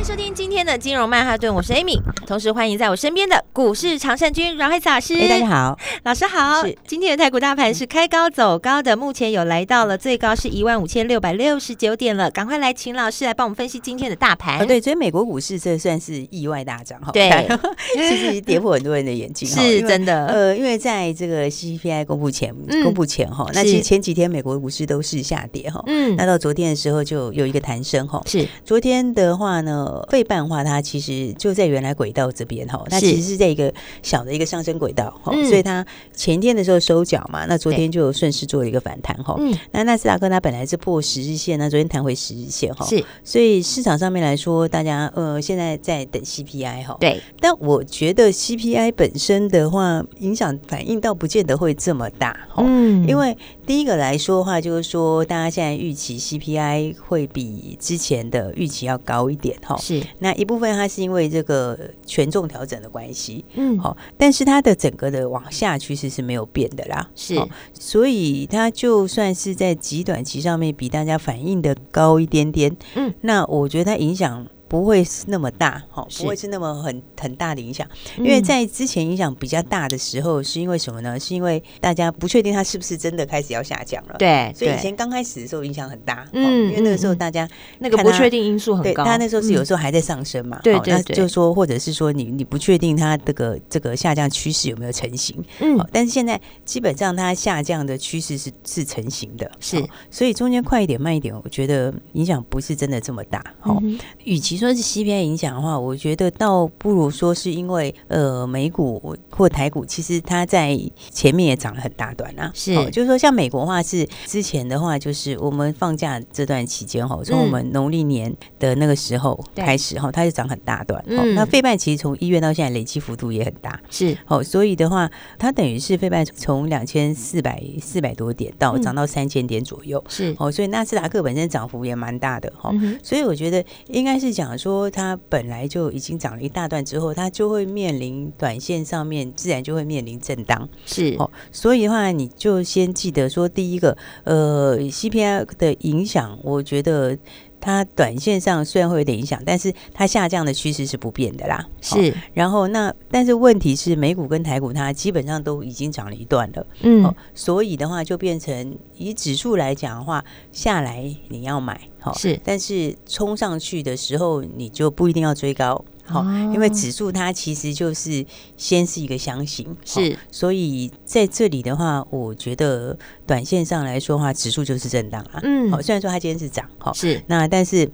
欢迎收听今天的金融曼哈顿，我是 Amy，同时欢迎在我身边的股市常胜军阮惠慈老师。哎，大家好，老师好。是今天的台股大盘是开高走高的，目前有来到了最高是一万五千六百六十九点了。赶快来请老师来帮我们分析今天的大盘。啊、对，所以美国股市这算是意外大涨哈。对，其实跌破很多人的眼睛。是真的。呃，因为在这个 CPI 公布前，嗯、公布前哈，那其实前几天美国股市都是下跌哈。嗯。那到昨天的时候就有一个弹升哈。是。昨天的话呢，费半的话。它其实就在原来轨道这边哈，它其实是在一个小的一个上升轨道哈，所以它前天的时候收脚嘛，那昨天就顺势做了一个反弹哈。那纳斯达克它本来是破十日线，那昨天弹回十日线哈。是，所以市场上面来说，大家呃现在在等 CPI 哈。对，但我觉得 CPI 本身的话，影响反应倒不见得会这么大哈。嗯，因为第一个来说的话，就是说大家现在预期 CPI 会比之前的预期要高一点哈。是，那一部分它是因为这个权重调整的关系，嗯，好，但是它的整个的往下趋势是没有变的啦，是，所以它就算是在极短期上面比大家反应的高一点点，嗯，那我觉得它影响。不会是那么大，哈，不会是那么很很大的影响，因为在之前影响比较大的时候，是因为什么呢？是因为大家不确定它是不是真的开始要下降了，对，所以以前刚开始的时候影响很大，嗯，因为那个时候大家那个不确定因素很高，它那时候是有时候还在上升嘛，对对，那就说或者是说你你不确定它这个这个下降趋势有没有成型，嗯，但是现在基本上它下降的趋势是是成型的，是，所以中间快一点慢一点，我觉得影响不是真的这么大，好，与其。说是 CPI 影响的话，我觉得倒不如说是因为呃美股或台股，其实它在前面也涨了很大段啊。是，哦、就是说像美国的话是之前的话，就是我们放假这段期间哈，从我们农历年的那个时候开始哈，嗯、它就涨很大段。嗯、哦，那费半其实从一月到现在累积幅度也很大。是，哦，所以的话，它等于是费半从两千四百四百多点到涨到三千点左右。是，哦，所以纳斯达克本身涨幅也蛮大的哈。所以我觉得应该是讲。说它本来就已经涨了一大段之后，它就会面临短线上面自然就会面临震荡，是哦。所以的话，你就先记得说，第一个，呃，CPI 的影响，我觉得它短线上虽然会有点影响，但是它下降的趋势是不变的啦。是。然后那但是问题是，美股跟台股它基本上都已经涨了一段了，嗯、哦。所以的话，就变成以指数来讲的话，下来你要买。好是，但是冲上去的时候，你就不一定要追高，好，因为指数它其实就是先是一个箱型，是，所以在这里的话，我觉得短线上来说的话，指数就是震荡啦，嗯，好，虽然说它今天是涨，哈，是，那但是。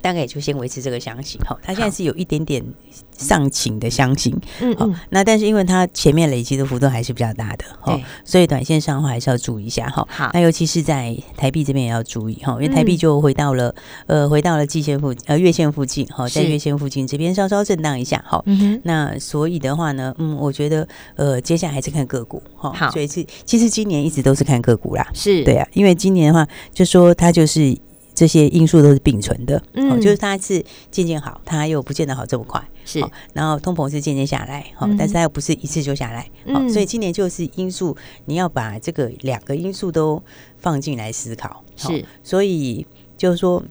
大概也就先维持这个箱型哈，它现在是有一点点上倾的箱型，嗯，好，那但是因为它前面累积的幅度还是比较大的，哈，所以短线上的话还是要注意一下哈。好，那尤其是在台币这边也要注意哈，因为台币就回到了呃回到了季线附呃月线附近哈，在月线附近这边稍稍震荡一下哈。那所以的话呢，嗯，我觉得呃接下来还是看个股哈。好，所以是其实今年一直都是看个股啦，是对啊，因为今年的话就说它就是。这些因素都是并存的，嗯，就是它是渐渐好，它又不见得好这么快，是。然后通膨是渐渐下来，好，但是它又不是一次就下来，好，所以今年就是因素，你要把这个两个因素都放进来思考，是。所以就是说。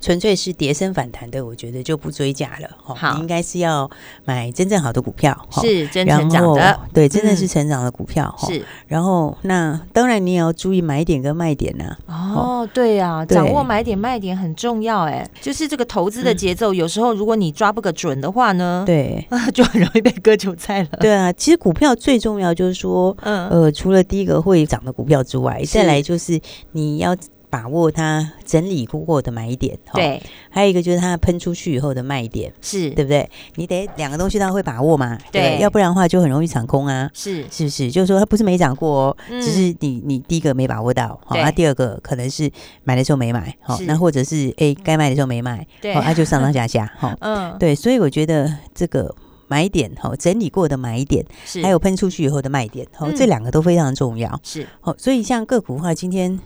纯粹是跌升反弹的，我觉得就不追加了。好，你应该是要买真正好的股票，是真成长的，对，真的是成长的股票。是，然后那当然你也要注意买点跟卖点呐。哦，对呀，掌握买点卖点很重要。哎，就是这个投资的节奏，有时候如果你抓不个准的话呢，对，就很容易被割韭菜了。对啊，其实股票最重要就是说，嗯呃，除了第一个会涨的股票之外，再来就是你要。把握它整理过的买点，对，还有一个就是它喷出去以后的卖点，是。对不对？你得两个东西都要会把握嘛，对，对，要不然的话就很容易抢空啊，是。是不是？就是说它不是没涨过哦，嗯、只是你你第一个没把握到，好，那第二个可能是买的时候没买，好，那或者是哎该卖的时候没卖，对，那就上上下下，哈，嗯，对，所以我觉得这个买点，哈，整理过的买点，是。还有喷出去以后的卖点，哈，这两个都非常重要，是，好，所以像个股的话，今天。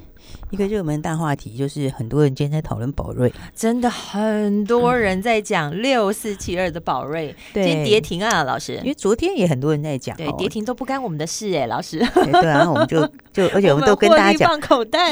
一个热门大话题就是很多人今天在讨论宝瑞，真的很多人在讲六四七二的宝瑞，今天跌停啊，老师，因为昨天也很多人在讲，对，跌停都不干我们的事哎，老师，对啊，我们就就 而且我们都跟大家讲，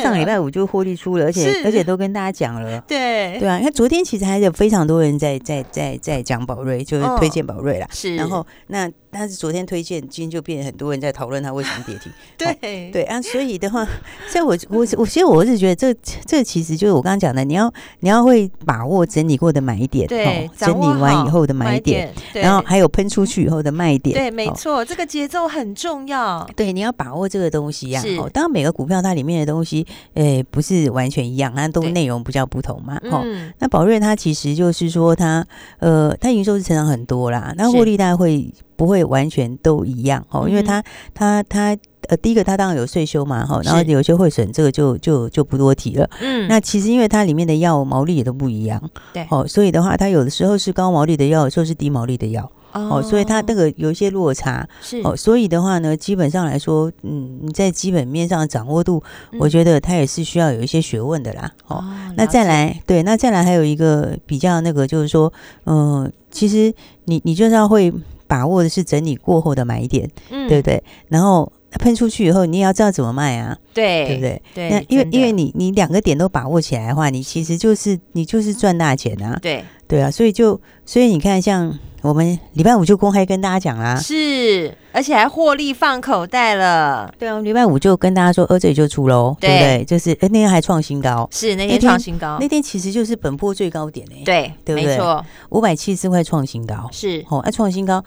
上礼拜五就获利出了，而且而且都跟大家讲了，对。对啊，你看昨天其实还有非常多人在在在在讲宝瑞，就是推荐宝瑞啦，是，然后那。但是昨天推荐，今天就变很多人在讨论它为什么跌停。对。对啊，所以的话，像我我我其实我是觉得这这其实就是我刚刚讲的，你要你要会把握整理过的买点，对，整理完以后的买点，然后还有喷出去以后的卖点。对，没错，这个节奏很重要。对，你要把握这个东西呀。哦，当然每个股票它里面的东西，诶，不是完全一样，它都内容比较不同嘛。哦，那宝瑞它其实就是说它呃，它营收是成长很多啦，那获利大概会。不会完全都一样哦，因为它它它呃，第一个它当然有税收嘛哈，然后有些会损，这个就就就不多提了。嗯，那其实因为它里面的药毛利也都不一样，对哦，所以的话，它有的时候是高毛利的药，有时候是低毛利的药哦，所以它那个有一些落差是哦，所以的话呢，基本上来说，嗯，你在基本面上掌握度，我觉得它也是需要有一些学问的啦。哦，那再来对，那再来还有一个比较那个就是说，嗯，其实你你就是要会。把握的是整理过后的买点，嗯，对不对？然后喷出去以后，你也要知道怎么卖啊，对，对不对？对，那因为因为你你两个点都把握起来的话，你其实就是你就是赚大钱啊，对。对啊，所以就所以你看，像我们礼拜五就公开跟大家讲啦，是，而且还获利放口袋了，对啊，礼拜五就跟大家说，呃，这里就出喽，对。不对？就是那天还创新高，是那天创新高，那天其实就是本波最高点诶，对，对不对？没错，五百七十四块创新高，是。哦，那，创新高。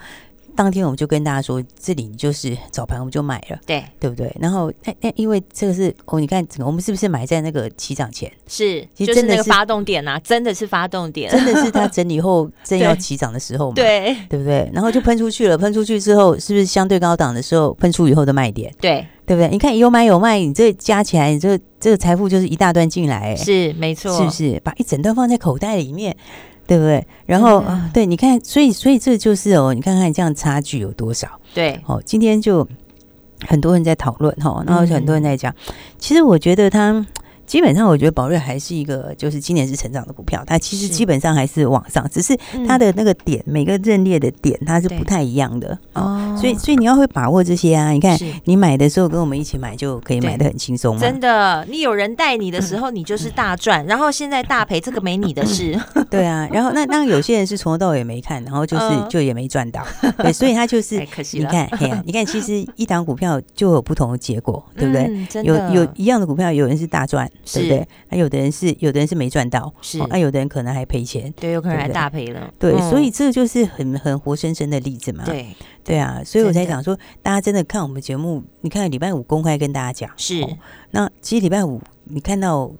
当天我们就跟大家说，这里就是早盘我们就买了，对对不对？然后那那因为这个是哦，你看整个我们是不是买在那个起涨前？是，其实真的是发动点呐，真的是发动点，真的是它整理后正要 起涨的时候嘛？对对不对？然后就喷出去了，喷出去之后是不是相对高档的时候喷出以后的卖点？对对不对？你看有买有卖，你这加起来，你这这个财富就是一大段进来，是没错，是不是？把一整段放在口袋里面。对不对？然后，嗯、对，你看，所以，所以这就是哦，你看看这样差距有多少？对，哦，今天就很多人在讨论哈，然后很多人在讲，嗯、其实我觉得他。基本上，我觉得宝瑞还是一个，就是今年是成长的股票。它其实基本上还是往上，只是它的那个点，每个阵列的点，它是不太一样的哦。所以，所以你要会把握这些啊。你看，你买的时候跟我们一起买，就可以买的很轻松嘛。真的，你有人带你的时候，你就是大赚。然后现在大赔，这个没你的事。对啊。然后那那有些人是从头到尾没看，然后就是就也没赚到。对，所以他就是 可惜。你看，嘿呀，你看，其实一档股票就有不同的结果，对不对？有有一样的股票，有人是大赚。对不对？那有的人是，有的人是没赚到，是。那有的人可能还赔钱，对，有可能还大赔了，对，所以这就是很很活生生的例子嘛，对。对啊，所以我才想说，大家真的看我们节目，你看礼拜五公开跟大家讲，是那其实礼拜五你看到。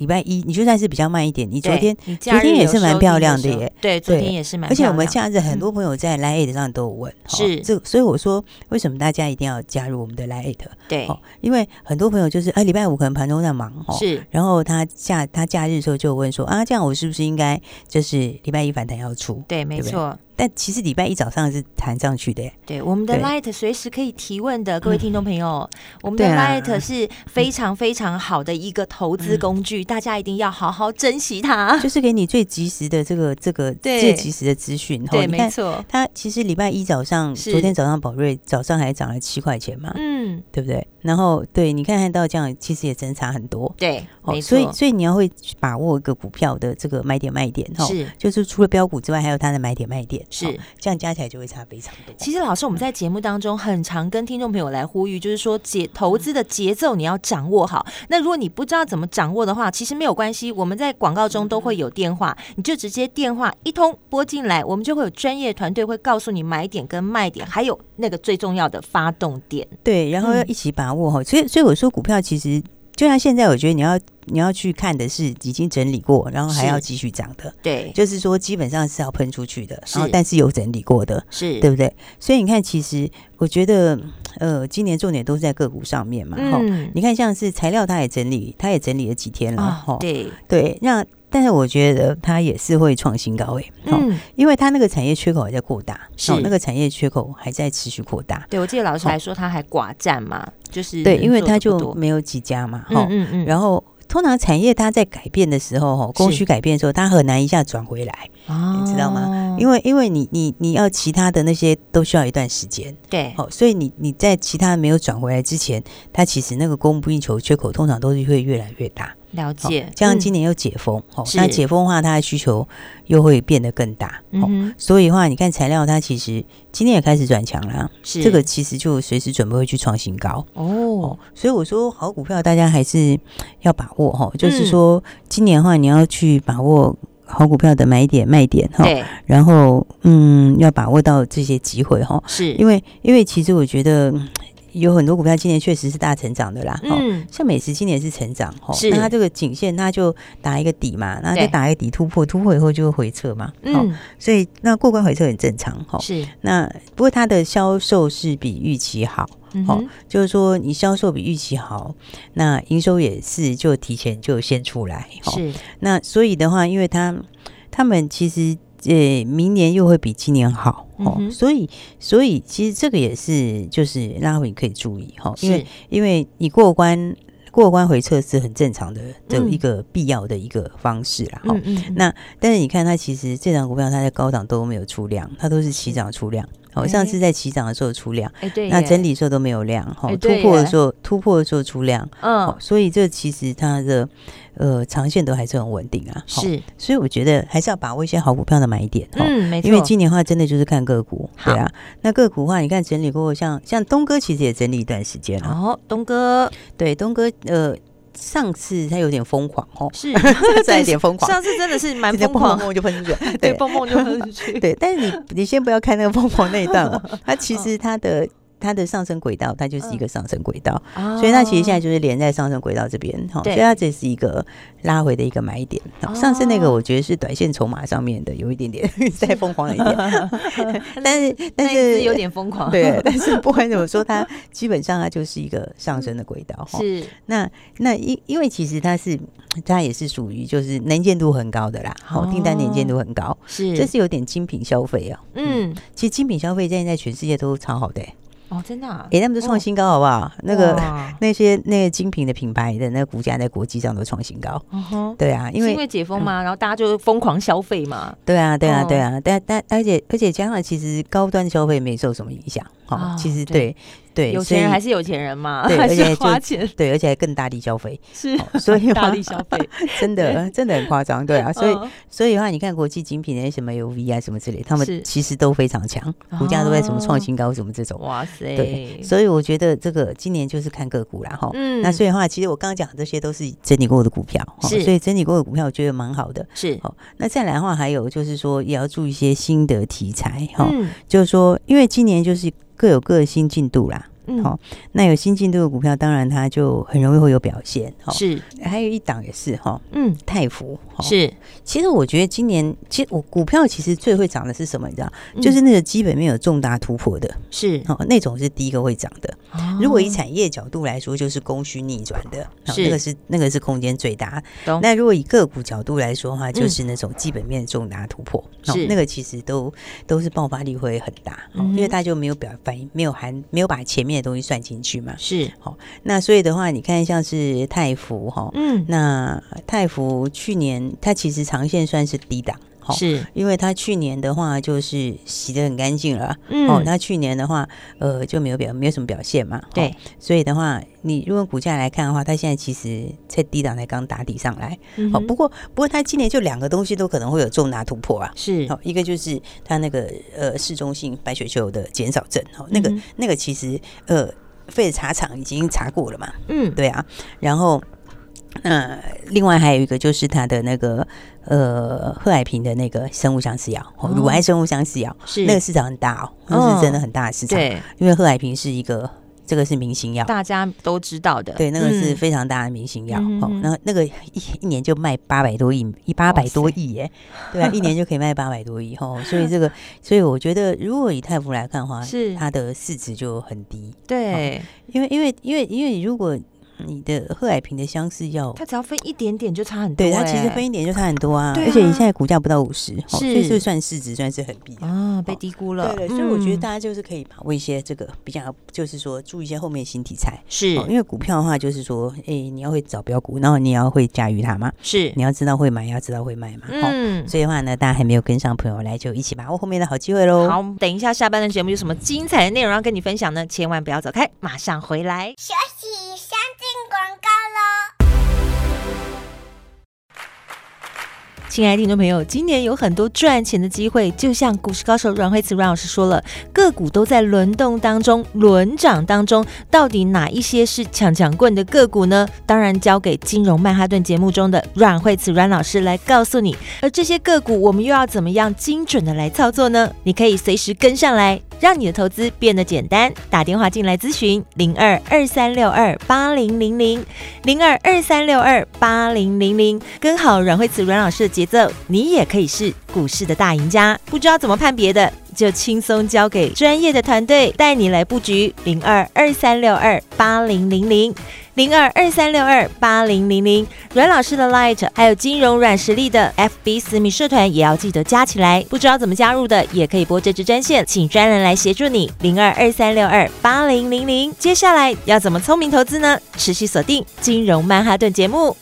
礼拜一，你就算是比较慢一点。你昨天昨天也是蛮漂亮的耶，对，昨天也是蛮。而且我们假日很多朋友在 Lite 上都有问，是这，所以我说为什么大家一定要加入我们的 Lite？对，因为很多朋友就是哎，礼拜五可能盘中在忙，是，然后他假他假日的时候就问说啊，这样我是不是应该就是礼拜一反弹要出？对，没错。但其实礼拜一早上是弹上去的耶。对，我们的 Light 随时可以提问的，各位听众朋友，我们的 Light 是非常非常好的一个投资工具，大家一定要好好珍惜它。就是给你最及时的这个这个 最及时的资讯。对，没错。它其实礼拜一早上，昨天早上宝瑞早上还涨了七块钱嘛，嗯，对不对？然后对，你看看到这样，其实也真差很多。对，没错。所以所以你要会把握一个股票的这个买点卖点哈，是，就是除了标股之外，还有它的买点卖点。是，这样加起来就会差非常多。其实老师，我们在节目当中很常跟听众朋友来呼吁，就是说节投资的节奏你要掌握好。那如果你不知道怎么掌握的话，其实没有关系，我们在广告中都会有电话，你就直接电话一通拨进来，我们就会有专业团队会告诉你买点跟卖点，还有那个最重要的发动点。对，然后要一起把握哈。所以所以我说股票其实就像现在，我觉得你要。你要去看的是已经整理过，然后还要继续涨的，对，就是说基本上是要喷出去的，然后但是有整理过的，是对不对？所以你看，其实我觉得，呃，今年重点都是在个股上面嘛，哈、嗯，你看像是材料，它也整理，它也整理了几天了，哈、哦，对对，那。但是我觉得它也是会创新高位、欸，嗯，因为它那个产业缺口还在扩大，是。那个产业缺口还在持续扩大。对，我记得老师还说它还寡占嘛，就是对，因为它就没有几家嘛，哈，嗯嗯，然后通常产业它在改变的时候，哈，供需改变的时候，它很难一下转回来，你知道吗？因为因为你你你要其他的那些都需要一段时间，对，好，所以你你在其他没有转回来之前，它其实那个供不应求缺口通常都是会越来越大。了解，这样今年又解封，哦、嗯，那解封的话，它的需求又会变得更大，嗯，所以的话，你看材料，它其实今年也开始转强了，是。这个其实就随时准备会去创新高。哦，哦，所以我说好股票大家还是要把握哈，就是说今年的话，你要去把握好股票的买点卖点哈，对，然后嗯，要把握到这些机会哈，是。因为因为其实我觉得。有很多股票今年确实是大成长的啦，嗯，像美食今年是成长，哈，那它这个颈线它就打一个底嘛，那再打一个底突破，突破以后就会回撤嘛，嗯，所以那过关回撤很正常，哈，是。那不过它的销售是比预期好，好，就是说你销售比预期好，那营收也是就提前就先出来，是。那所以的话，因为它他们其实。呃，明年又会比今年好哦，嗯、所以，所以其实这个也是就是拉回可以注意哈，因为因为你过关过关回撤是很正常的的一个必要的一个方式啦。哈、嗯。嗯嗯、那但是你看它其实这张股票它在高档都没有出量，它都是起涨出量。好，上次在起涨的时候出量，那整理的时候都没有量，哈，突破的时候突破的时候出量，嗯，所以这其实它的呃长线都还是很稳定啊，是，所以我觉得还是要把握一些好股票的买点，嗯，没错，因为今年的话真的就是看个股，对啊，那个股的话，你看整理过后，像像东哥其实也整理一段时间了，哦，东哥，对，东哥，呃。上次他有点疯狂哦，是。再有点疯狂。上次真的是蛮 疯狂，蹦蹦就喷出去，对，蹦蹦就喷出去。对，但是你你先不要看那个疯狂那一段哦，他其实他的。它的上升轨道，它就是一个上升轨道，嗯、所以它其实现在就是连在上升轨道这边，哈、哦，所以它这是一个拉回的一个买点。哦、上次那个我觉得是短线筹码上面的有一点点 再疯狂了一点，但是但是有点疯狂，对，但是不管怎么说，它基本上它就是一个上升的轨道，哈、那那因因为其实它是它也是属于就是能见度很高的啦，好、哦，订单能见度很高，是。这是有点精品消费啊，嗯，其实精品消费现在在全世界都超好的、欸。哦，真的啊！哎，他们都创新高，好不好？那个 那些那个精品的品牌的那个股价在国际上都创新高。对啊，因为因为解封嘛，然后大家就疯狂消费嘛。对啊，对啊，对啊，但但而且而且加上其实高端消费没受什么影响。哦，其实对。对，有钱人还是有钱人嘛，对，而且花钱，对，而且还更大力消费，是，所以 大力消费，真的真的很夸张，对啊，所以所以的话，你看国际精品那些什么 UV 啊什么之类，他们其实都非常强，股价都在什么创新高什么这种，哇塞，对，所以我觉得这个今年就是看个股啦哈，嗯，那所以的话，其实我刚刚讲这些都是整理过的股票，是，所以整理过的股票我觉得蛮好的，是，好，那再来的话，还有就是说也要注意一些新的题材哈，就是说因为今年就是各有各的新进度啦。好，那有新进度的股票，当然它就很容易会有表现。哦，是，还有一档也是哈，嗯，泰福是。其实我觉得今年，其实我股票其实最会涨的是什么？你知道，就是那个基本面有重大突破的，是，哦，那种是第一个会涨的。如果以产业角度来说，就是供需逆转的，是，那个是那个是空间最大。那如果以个股角度来说的话，就是那种基本面重大突破，是，那个其实都都是爆发力会很大，因为它就没有表反应，没有含，没有把前面。东西算进去嘛？是。好，那所以的话，你看像是泰福哈，嗯，那泰福去年它其实长线算是低档，是因为他去年的话就是洗得很干净了，嗯，哦，他去年的话呃就没有表没有什么表现嘛，对，所以的话，你如果股价来看的话，它现在其实在低档才刚打底上来，哦，不过不过它今年就两个东西都可能会有重大突破啊，是，好，一个就是它那个呃市中心白血球的减少症，哦，那个那个其实呃。废茶厂已经查过了嘛？嗯，对啊。然后，呃，另外还有一个就是它的那个呃，贺海平的那个生物相似药，乳癌生物相似药，是那个市场很大哦，那是真的很大的市场。对，因为贺海平是一个这个是明星药，大家都知道的。对，那个是非常大的明星药。哦，那那个一一年就卖八百多亿，一八百多亿耶，对啊，一年就可以卖八百多亿哦。所以这个，所以我觉得，如果以泰福来看的话，是它的市值就很低。对，因为因为因为因为如果。你的贺海平的相似药，它只要分一点点就差很多，欸。对，它其实分一点就差很多啊。啊而且你现在股价不到五十，是，所以是算市值算是很低啊，被低估了。对，对，所以我觉得大家就是可以把握一些这个比较，就是说注意一些后面新题材。是，因为股票的话，就是说，哎，你要会找标股，然后你要会驾驭它嘛。是，你要知道会买，要知道会卖嘛。嗯，所以的话呢，大家还没有跟上朋友来，就一起把握后面的好机会喽。好，等一下下班的节目有什么精彩的内容要跟你分享呢？千万不要走开，马上回来。休息，亲爱的听众朋友，今年有很多赚钱的机会，就像股市高手阮慧慈阮老师说了，个股都在轮动当中、轮涨当中，到底哪一些是强强棍的个股呢？当然交给金融曼哈顿节目中的阮慧慈阮老师来告诉你。而这些个股，我们又要怎么样精准的来操作呢？你可以随时跟上来，让你的投资变得简单。打电话进来咨询零二二三六二八零零零零二二三六二八零零零，跟好阮慧慈阮老师的节奏，你也可以是股市的大赢家。不知道怎么判别的，就轻松交给专业的团队带你来布局。零二二三六二八零零零零二二三六二八零零零。阮老师的 Light 还有金融软实力的 FB 私密社团也要记得加起来。不知道怎么加入的，也可以拨这支专线，请专人来协助你。零二二三六二八零零零。接下来要怎么聪明投资呢？持续锁定金融曼哈顿节目。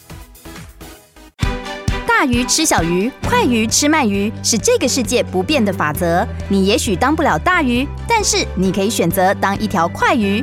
大鱼吃小鱼，快鱼吃慢鱼，是这个世界不变的法则。你也许当不了大鱼，但是你可以选择当一条快鱼。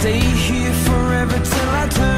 stay here forever till I turn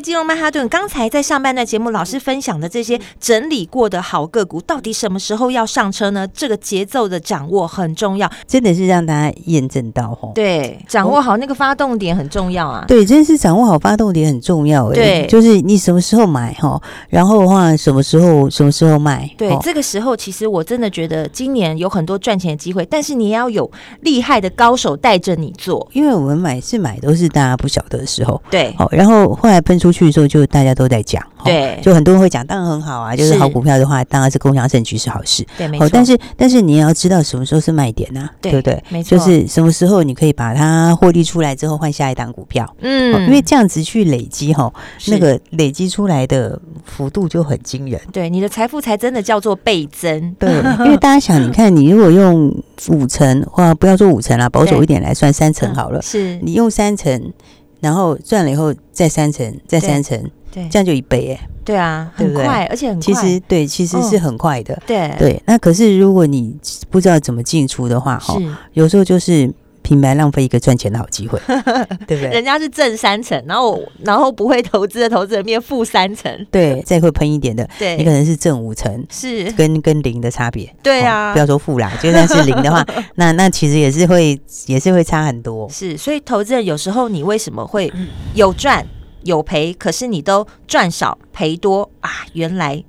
金融曼哈顿，刚才在上半段节目，老师分享的这些整理过的好个股，到底什么时候要上车呢？这个节奏的掌握很重要，真的是让大家验证到吼。对，掌握好那个发动点很重要啊。对，真的是掌握好发动点很重要哎。对，就是你什么时候买哈，然后的话什么时候什么时候卖。对，这个时候其实我真的觉得今年有很多赚钱的机会，但是你也要有厉害的高手带着你做，因为我们买是买都是大家不晓得的时候。对，好，然后后来喷出去的时候，就大家都在讲，对，就很多人会讲，当然很好啊，就是好股票的话，当然是共享盛举是好事，对，没错。但是，但是你也要知道什么时候是卖点呐，对不对？没错，就是什么时候你可以把它获利出来之后换下一档股票，嗯，因为这样子去累积哈，那个累积出来的幅度就很惊人，对，你的财富才真的叫做倍增，对，因为大家想，你看你如果用五成或不要说五成啦，保守一点来算三成好了，是。你用三成。然后赚了以后再三成，再三成，对，这样就一倍哎。对啊，很快，而且很快。其实对，其实是很快的。对对，那可是如果你不知道怎么进出的话，哈，有时候就是。平白浪费一个赚钱的好机会，对不对？人家是挣三成，然后然后不会投资的投资人变负三成，对，再会喷一点的，对，你可能是挣五成，是跟跟零的差别，对啊，不要说负啦，就算是零的话，那那其实也是会也是会差很多，是，所以投资人有时候你为什么会有赚有赔，可是你都赚少赔多啊？原来。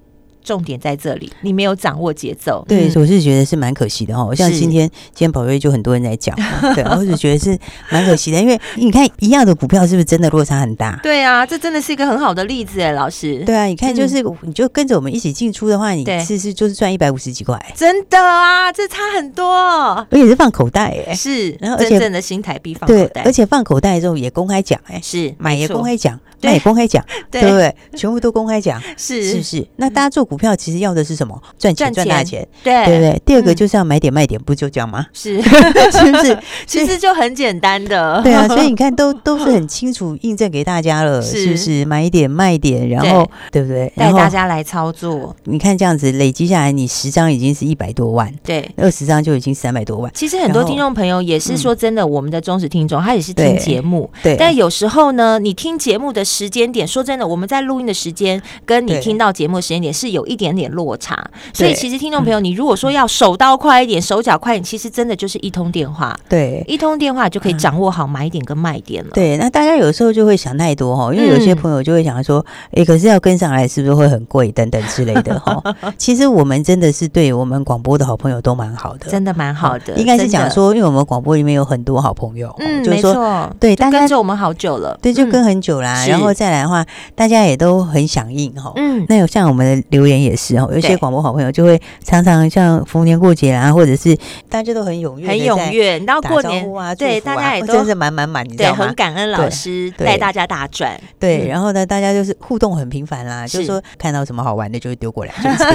重点在这里，你没有掌握节奏。对，我是觉得是蛮可惜的哈。像今天，今天宝瑞就很多人在讲，对，我是觉得是蛮可惜的，因为你看一样的股票，是不是真的落差很大？对啊，这真的是一个很好的例子哎，老师。对啊，你看，就是你就跟着我们一起进出的话，你是是就是赚一百五十几块，真的啊，这差很多，而且是放口袋哎，是，然后真正的新台币放口袋，而且放口袋之后也公开讲哎，是买也公开讲。那也公开讲，对不对？全部都公开讲，是是不是？那大家做股票其实要的是什么？赚钱赚大钱，对对不对？第二个就是要买点卖点，不就这样吗？是 是不是？其实就很简单的，对啊。所以你看，都都是很清楚印证给大家了，是不是？买点卖点，然后对不对？带大家来操作。你看这样子累积下来，你十张已经是一百多万，对，二十张就已经三百多万。其实很多听众朋友也是说真的，我们的忠实听众，他也是听节目，对。但有时候呢，你听节目的时间点说。真的，我们在录音的时间跟你听到节目的时间点是有一点点落差，所以其实听众朋友，你如果说要手刀快一点，手脚快一点，其实真的就是一通电话，对，一通电话就可以掌握好买点跟卖点了。对，那大家有时候就会想太多哈，因为有些朋友就会想说，哎，可是要跟上来是不是会很贵等等之类的哈。其实我们真的是对我们广播的好朋友都蛮好的，真的蛮好的。应该是讲说，因为我们广播里面有很多好朋友，嗯，没错，对，大家跟着我们好久了，对，就跟很久啦。然后再来的话。大家也都很响应哈，嗯，那有像我们的留言也是哦，有些广播好朋友就会常常像逢年过节啊，或者是大家都很踊跃，很踊跃，然后过年啊，对，大家也都真是满满满，你知道吗？很感恩老师带大家大转，对，然后呢，大家就是互动很频繁啦，就是说看到什么好玩的就会丢过来，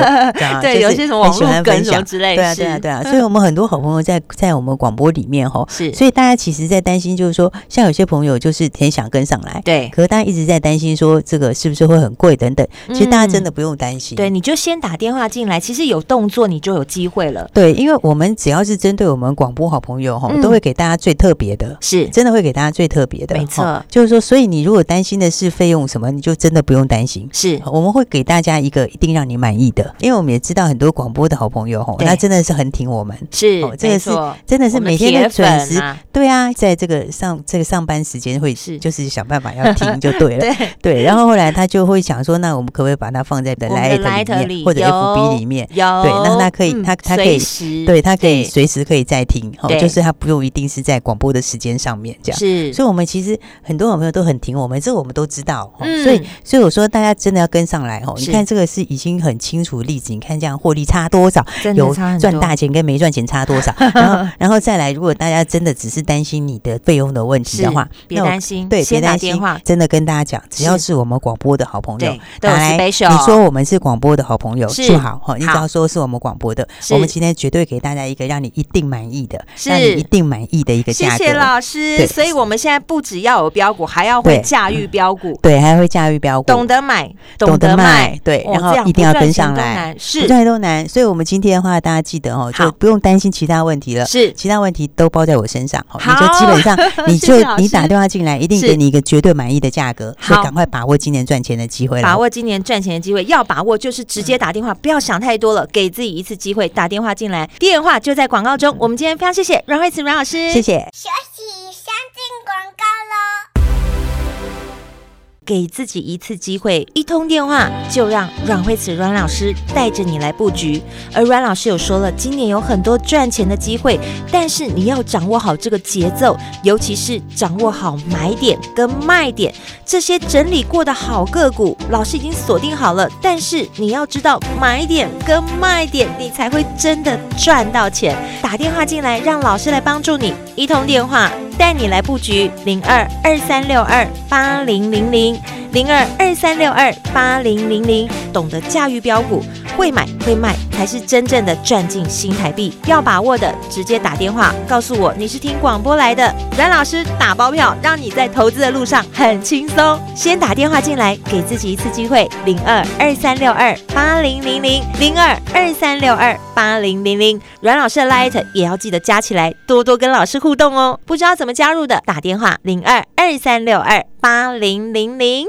对，有些什么网络梗什么之类的，对啊，对啊，对啊，所以我们很多好朋友在 在我们广播里面哈，是，所以大家其实，在担心就是说，像有些朋友就是很想跟上来，对，可是大家一直直在担心说这个是不是会很贵等等。其实大家真的不用担心，对，你就先打电话进来，其实有动作你就有机会了。对，因为我们只要是针对我们广播好朋友哈，都会给大家最特别的，是真的会给大家最特别的，没错。就是说，所以你如果担心的是费用什么，你就真的不用担心。是，我们会给大家一个一定让你满意的，因为我们也知道很多广播的好朋友哈，那真的是很挺我们。是，这个是真的是每天的准时。对啊，在这个上这个上班时间会是就是想办法要听 就对了。对对，然后后来他就会想说，那我们可不可以把它放在的 Light 里面或者 FB 里面？有对，那他可以他他可以对他可以随时可以再听，哦，就是他不用一定是在广播的时间上面这样。是，所以我们其实很多好朋友都很挺我们，这个我们都知道。所以所以我说大家真的要跟上来哦。你看这个是已经很清楚的例子，你看这样获利差多少，有赚大钱跟没赚钱差多少，然后然后再来，如果大家真的只是担心你的费用的问题的话，别担心，对，别担心，真的跟大家讲，只要是我们广播的好朋友，打来，你说我们是广播的好朋友就好。哈，你只要说是我们广播的，我们今天绝对给大家一个让你一定满意的，让你一定满意的一个价格。谢谢老师，所以我们现在不只要有标股，还要会驾驭标股，对，还会驾驭标股，懂得买，懂得卖，对，然后一定要跟上来，是。不赚都难，所以我们今天的话，大家记得哦，就不用担心其他问题了，是。其他问题都包在我身上，你就基本上 你就你打电话进来，一定给你一个绝对满意的价格，所以赶快把握今年赚钱的机会，把握今年赚钱的机会，要把握就是直接打电话，不要想太多了，给自己一次机会，打电话进来，电话就在广告中。我们今天非常谢谢阮慧慈阮老师，谢谢。给自己一次机会，一通电话就让阮慧慈阮老师带着你来布局。而阮老师有说了，今年有很多赚钱的机会，但是你要掌握好这个节奏，尤其是掌握好买点跟卖点。这些整理过的好个股，老师已经锁定好了，但是你要知道买点跟卖点，你才会真的赚到钱。打电话进来，让老师来帮助你，一通电话带你来布局零二二三六二八零零零。零二二三六二八零零零，懂得驾驭标股，会买会卖，才是真正的赚进新台币。要把握的，直接打电话告诉我你是听广播来的。阮老师打包票，让你在投资的路上很轻松。先打电话进来，给自己一次机会。零二二三六二八零零零，零二二三六二八零零零。阮老师的 Light 也要记得加起来，多多跟老师互动哦。不知道怎么加入的，打电话零二二三六二八零零零。